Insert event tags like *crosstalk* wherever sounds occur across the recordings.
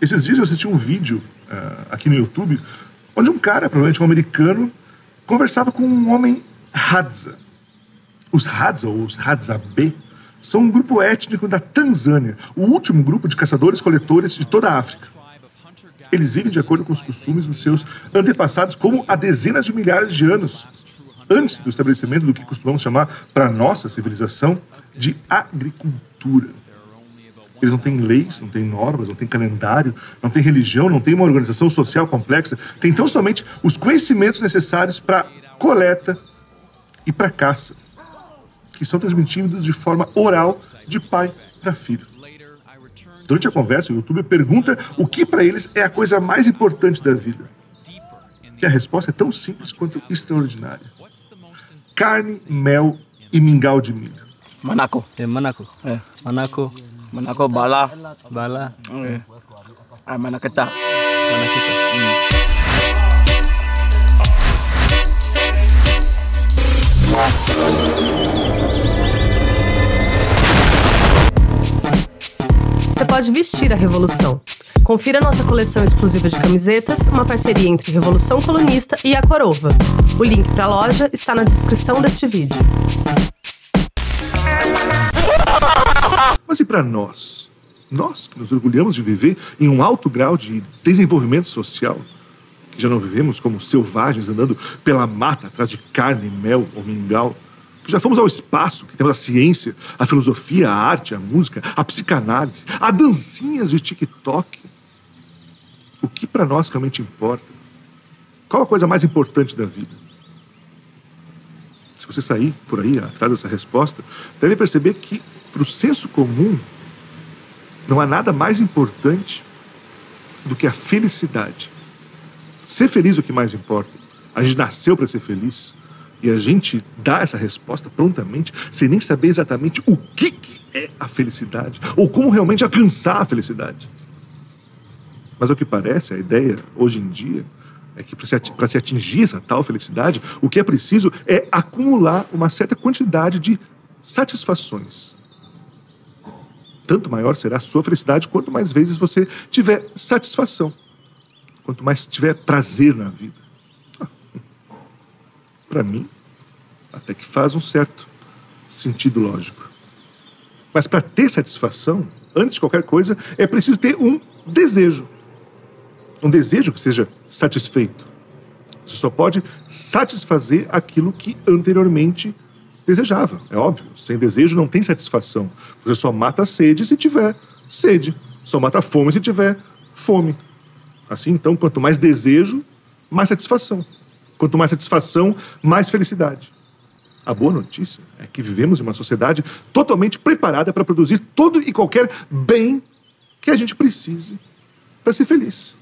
Esses dias eu assisti um vídeo uh, aqui no YouTube onde um cara, provavelmente um americano, conversava com um homem Hadza. Os Hadza, ou os Hadza B, são um grupo étnico da Tanzânia, o último grupo de caçadores-coletores de toda a África. Eles vivem de acordo com os costumes dos seus antepassados como há dezenas de milhares de anos, antes do estabelecimento do que costumamos chamar, para nossa civilização, de agricultura. Eles não têm leis, não têm normas, não têm calendário, não têm religião, não têm uma organização social complexa. Tem tão somente os conhecimentos necessários para coleta e para caça, que são transmitidos de forma oral de pai para filho. Durante a conversa, o YouTube pergunta o que para eles é a coisa mais importante da vida. E a resposta é tão simples quanto extraordinária: carne, mel e mingau de milho. Manaco. É Manaco. É. Manaco. Manaco bala. Bala. É. Ah, manaketa. Manakita. Você pode vestir a revolução. Confira nossa coleção exclusiva de camisetas, uma parceria entre Revolução Colunista e a Corova. O link para a loja está na descrição deste vídeo. Mas e para nós? Nós que nos orgulhamos de viver em um alto grau de desenvolvimento social, que já não vivemos como selvagens andando pela mata atrás de carne, mel ou mingau, que já fomos ao espaço, que temos a ciência, a filosofia, a arte, a música, a psicanálise, a dancinhas de TikTok. O que para nós realmente importa? Qual a coisa mais importante da vida? Se você sair por aí atrás dessa resposta, deve perceber que, para o senso comum, não há nada mais importante do que a felicidade. Ser feliz é o que mais importa. A gente nasceu para ser feliz. E a gente dá essa resposta prontamente, sem nem saber exatamente o que, que é a felicidade, ou como realmente alcançar a felicidade. Mas ao que parece, a ideia hoje em dia é que para se atingir essa tal felicidade, o que é preciso é acumular uma certa quantidade de satisfações. Tanto maior será a sua felicidade quanto mais vezes você tiver satisfação, quanto mais tiver prazer na vida. *laughs* Para mim, até que faz um certo sentido lógico. Mas para ter satisfação, antes de qualquer coisa, é preciso ter um desejo. Um desejo que seja satisfeito. Você só pode satisfazer aquilo que anteriormente desejava. É óbvio. Sem desejo não tem satisfação. Você só mata a sede se tiver sede. Só mata a fome se tiver fome. Assim, então, quanto mais desejo, mais satisfação. Quanto mais satisfação, mais felicidade. A boa notícia é que vivemos em uma sociedade totalmente preparada para produzir todo e qualquer bem que a gente precise para ser feliz.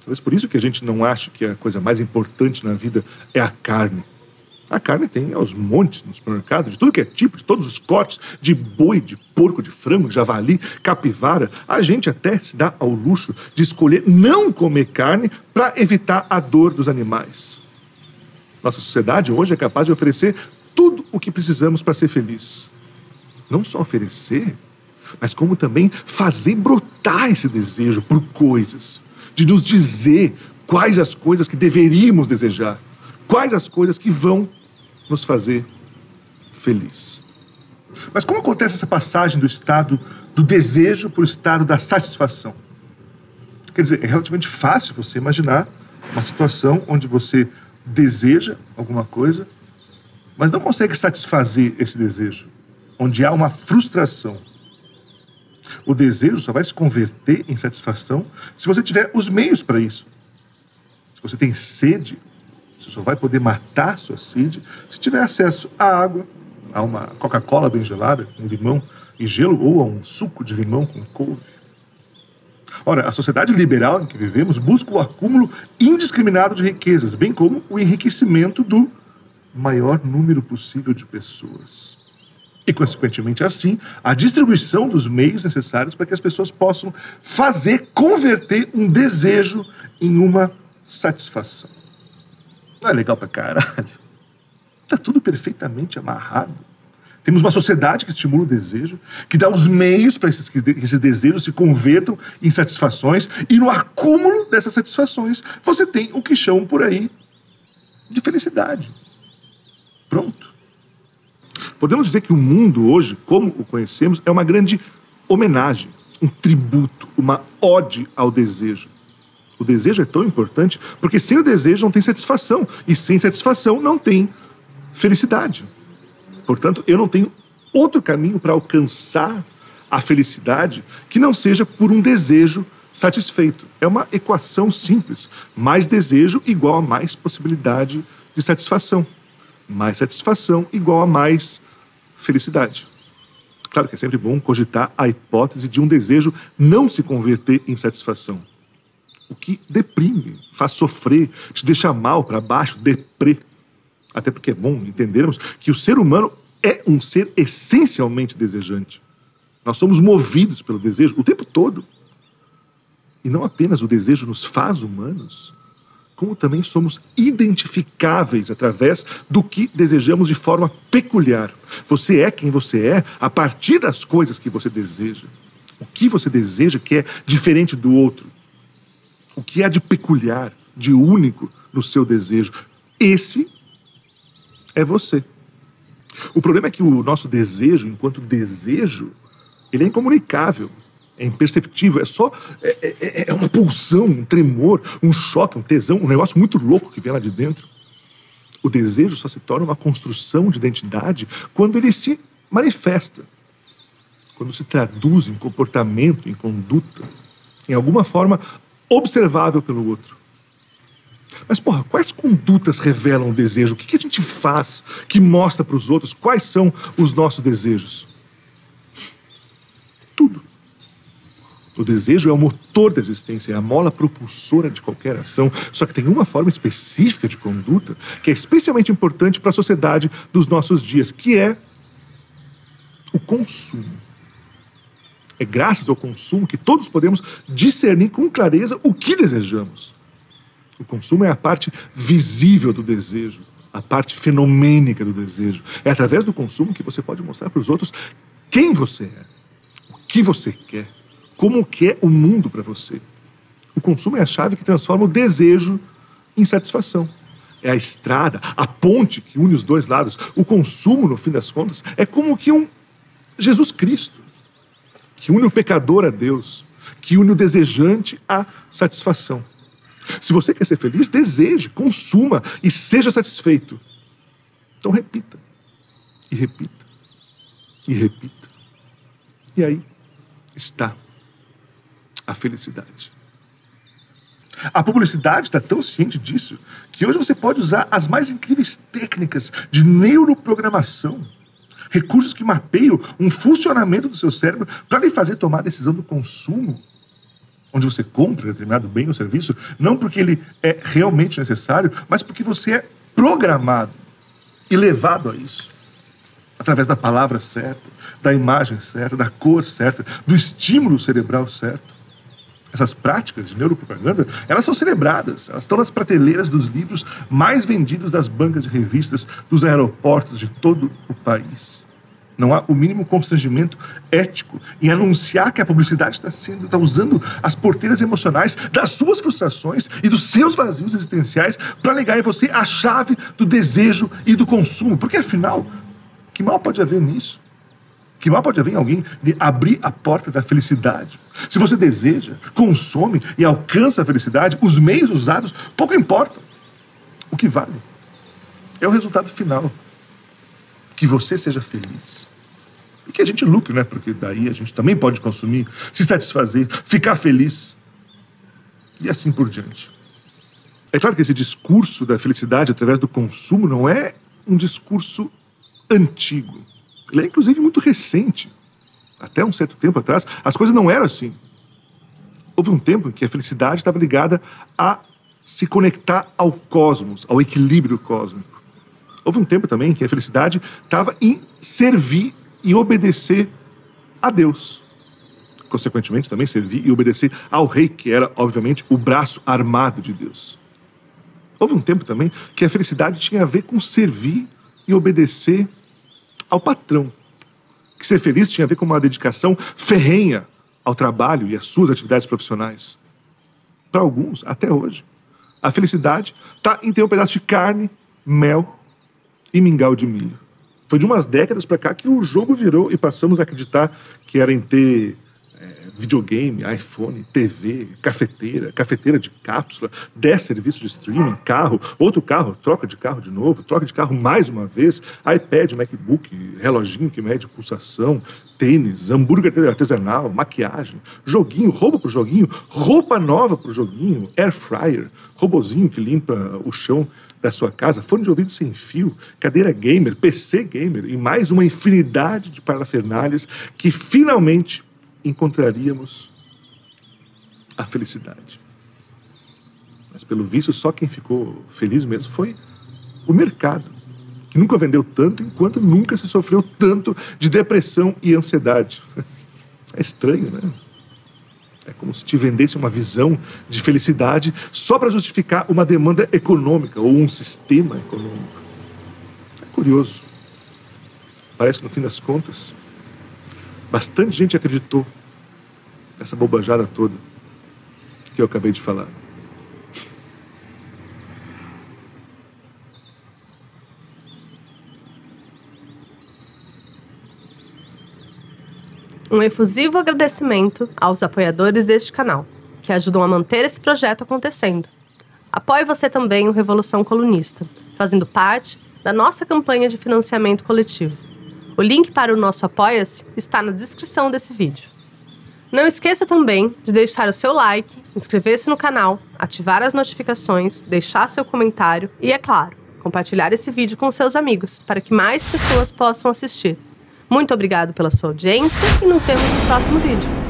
Talvez por isso que a gente não acha que a coisa mais importante na vida é a carne. A carne tem aos montes no supermercado, de tudo que é tipo, de todos os cortes, de boi, de porco, de frango, de javali, capivara. A gente até se dá ao luxo de escolher não comer carne para evitar a dor dos animais. Nossa sociedade hoje é capaz de oferecer tudo o que precisamos para ser feliz. Não só oferecer, mas como também fazer brotar esse desejo por coisas, de nos dizer quais as coisas que deveríamos desejar, quais as coisas que vão nos fazer feliz. Mas como acontece essa passagem do estado do desejo para o estado da satisfação? Quer dizer, é relativamente fácil você imaginar uma situação onde você deseja alguma coisa, mas não consegue satisfazer esse desejo, onde há uma frustração. O desejo só vai se converter em satisfação se você tiver os meios para isso. Se você tem sede, você só vai poder matar sua sede se tiver acesso à água, a uma Coca-Cola bem gelada, com limão e gelo, ou a um suco de limão com couve. Ora, a sociedade liberal em que vivemos busca o acúmulo indiscriminado de riquezas, bem como o enriquecimento do maior número possível de pessoas. E, consequentemente, assim, a distribuição dos meios necessários para que as pessoas possam fazer, converter um desejo em uma satisfação. Não é legal pra caralho? Tá tudo perfeitamente amarrado. Temos uma sociedade que estimula o desejo, que dá os meios para esses, que esses desejos se convertam em satisfações, e no acúmulo dessas satisfações, você tem o que chamam por aí de felicidade. Pronto. Podemos dizer que o mundo hoje, como o conhecemos, é uma grande homenagem, um tributo, uma ode ao desejo. O desejo é tão importante porque sem o desejo não tem satisfação, e sem satisfação não tem felicidade. Portanto, eu não tenho outro caminho para alcançar a felicidade que não seja por um desejo satisfeito. É uma equação simples. Mais desejo igual a mais possibilidade de satisfação. Mais satisfação igual a mais felicidade. Claro que é sempre bom cogitar a hipótese de um desejo não se converter em satisfação. O que deprime, faz sofrer, te deixa mal, para baixo, deprê. Até porque é bom entendermos que o ser humano é um ser essencialmente desejante. Nós somos movidos pelo desejo o tempo todo. E não apenas o desejo nos faz humanos, como também somos identificáveis através do que desejamos de forma peculiar. Você é quem você é a partir das coisas que você deseja. O que você deseja que é diferente do outro. O que há de peculiar, de único no seu desejo. Esse é você. O problema é que o nosso desejo, enquanto desejo, ele é incomunicável, é imperceptível, é só. É, é, é, uma pulsão, um tremor, um choque, um tesão, um negócio muito louco que vem lá de dentro. O desejo só se torna uma construção de identidade quando ele se manifesta, quando se traduz em comportamento, em conduta, em alguma forma observável pelo outro. Mas, porra, quais condutas revelam o desejo? O que, a gente faz que mostra para os outros quais são os nossos desejos? Tudo. O desejo é o motor da existência, é a mola propulsora de qualquer ação. Só que tem uma forma específica de conduta que é especialmente importante para a sociedade dos nossos dias, que é o consumo. É graças ao consumo que todos podemos discernir com clareza o que desejamos. O consumo é a parte visível do desejo, a parte fenomênica do desejo. É através do consumo que você pode mostrar para os outros quem você é, o que você quer, como que é o mundo para você. O consumo é a chave que transforma o desejo em satisfação. É a estrada, a ponte que une os dois lados. O consumo, no fim das contas, é como que um Jesus Cristo, que une o pecador a Deus, que une o desejante à satisfação. Se você quer ser feliz, deseje, consuma e seja satisfeito. Então repita, e repita, e repita. E aí está a felicidade. A publicidade está tão ciente disso que hoje você pode usar as mais incríveis técnicas de neuroprogramação, recursos que mapeiam um funcionamento do seu cérebro para lhe fazer tomar a decisão do consumo onde você compra determinado bem ou serviço, não porque ele é realmente necessário, mas porque você é programado e levado a isso. Através da palavra certa, da imagem certa, da cor certa, do estímulo cerebral certo. Essas práticas de neuropropaganda, elas são celebradas, elas estão nas prateleiras dos livros mais vendidos das bancas de revistas dos aeroportos de todo o país. Não há o mínimo constrangimento ético em anunciar que a publicidade está sendo, está usando as porteiras emocionais das suas frustrações e dos seus vazios existenciais para ligar em você a chave do desejo e do consumo. Porque afinal, que mal pode haver nisso? Que mal pode haver em alguém de abrir a porta da felicidade? Se você deseja, consome e alcança a felicidade, os meios usados pouco importam. O que vale é o resultado final. Que você seja feliz e que a gente lucre, né? Porque daí a gente também pode consumir, se satisfazer, ficar feliz e assim por diante. É claro que esse discurso da felicidade através do consumo não é um discurso antigo. Ele é inclusive muito recente. Até um certo tempo atrás, as coisas não eram assim. Houve um tempo em que a felicidade estava ligada a se conectar ao cosmos, ao equilíbrio cósmico. Houve um tempo também em que a felicidade estava em servir e obedecer a Deus. Consequentemente, também servir e obedecer ao rei, que era, obviamente, o braço armado de Deus. Houve um tempo também que a felicidade tinha a ver com servir e obedecer ao patrão que ser feliz tinha a ver com uma dedicação ferrenha ao trabalho e às suas atividades profissionais. Para alguns, até hoje, a felicidade está em ter um pedaço de carne, mel e mingau de milho. Foi de umas décadas para cá que o jogo virou e passamos a acreditar que era em ter videogame, iPhone, TV, cafeteira, cafeteira de cápsula, 10 serviços de streaming, carro, outro carro, troca de carro de novo, troca de carro mais uma vez, iPad, MacBook, reloginho que mede pulsação, tênis, hambúrguer artesanal, maquiagem, joguinho, roupa pro joguinho, roupa nova pro joguinho, air fryer, robozinho que limpa o chão da sua casa, fone de ouvido sem fio, cadeira gamer, PC gamer e mais uma infinidade de parafernálias que finalmente encontraríamos a felicidade. Mas, pelo visto, só quem ficou feliz mesmo foi o mercado, que nunca vendeu tanto enquanto nunca se sofreu tanto de depressão e ansiedade. É estranho, né? É como se te vendesse uma visão de felicidade só para justificar uma demanda econômica ou um sistema econômico. É curioso. Parece que, no fim das contas, Bastante gente acreditou nessa bobajada toda que eu acabei de falar. Um efusivo agradecimento aos apoiadores deste canal, que ajudam a manter esse projeto acontecendo. Apoie você também o Revolução Colunista, fazendo parte da nossa campanha de financiamento coletivo. O link para o nosso Apoia-se está na descrição desse vídeo. Não esqueça também de deixar o seu like, inscrever-se no canal, ativar as notificações, deixar seu comentário e, é claro, compartilhar esse vídeo com seus amigos para que mais pessoas possam assistir. Muito obrigado pela sua audiência e nos vemos no próximo vídeo.